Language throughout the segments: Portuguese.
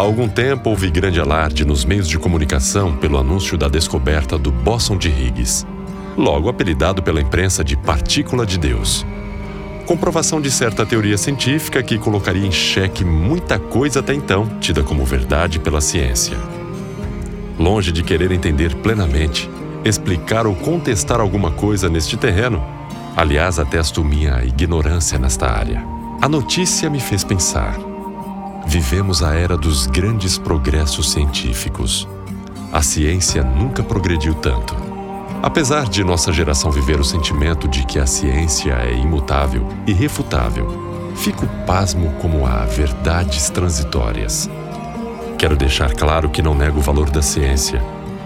algum tempo houve grande alarde nos meios de comunicação pelo anúncio da descoberta do bóson de Higgs, logo apelidado pela imprensa de partícula de Deus. Comprovação de certa teoria científica que colocaria em xeque muita coisa até então tida como verdade pela ciência. Longe de querer entender plenamente, explicar ou contestar alguma coisa neste terreno, aliás, atesto minha ignorância nesta área. A notícia me fez pensar. Vivemos a era dos grandes progressos científicos. A ciência nunca progrediu tanto. Apesar de nossa geração viver o sentimento de que a ciência é imutável, irrefutável, fico pasmo como há verdades transitórias. Quero deixar claro que não nego o valor da ciência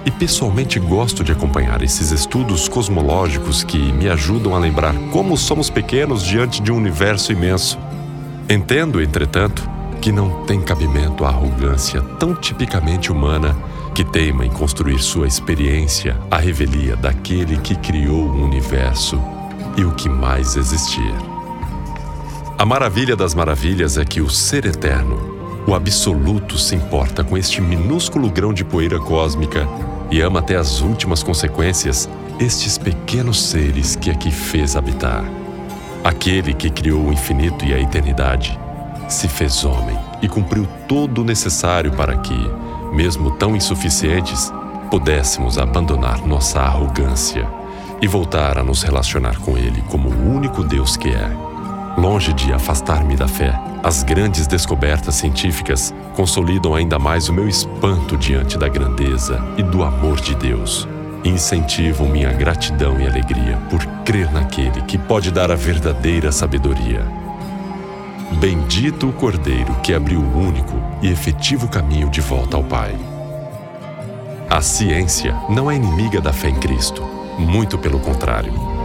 e pessoalmente gosto de acompanhar esses estudos cosmológicos que me ajudam a lembrar como somos pequenos diante de um universo imenso. Entendo, entretanto, que não tem cabimento a arrogância tão tipicamente humana que teima em construir sua experiência à revelia daquele que criou o universo e o que mais existir. A maravilha das maravilhas é que o ser eterno, o absoluto, se importa com este minúsculo grão de poeira cósmica e ama até as últimas consequências estes pequenos seres que aqui fez habitar. Aquele que criou o infinito e a eternidade se fez homem e cumpriu todo o necessário para que, mesmo tão insuficientes, pudéssemos abandonar nossa arrogância e voltar a nos relacionar com Ele como o único Deus que é. Longe de afastar-me da fé, as grandes descobertas científicas consolidam ainda mais o meu espanto diante da grandeza e do amor de Deus. Incentivam minha gratidão e alegria por crer naquele que pode dar a verdadeira sabedoria. Bendito o Cordeiro que abriu o único e efetivo caminho de volta ao Pai. A ciência não é inimiga da fé em Cristo, muito pelo contrário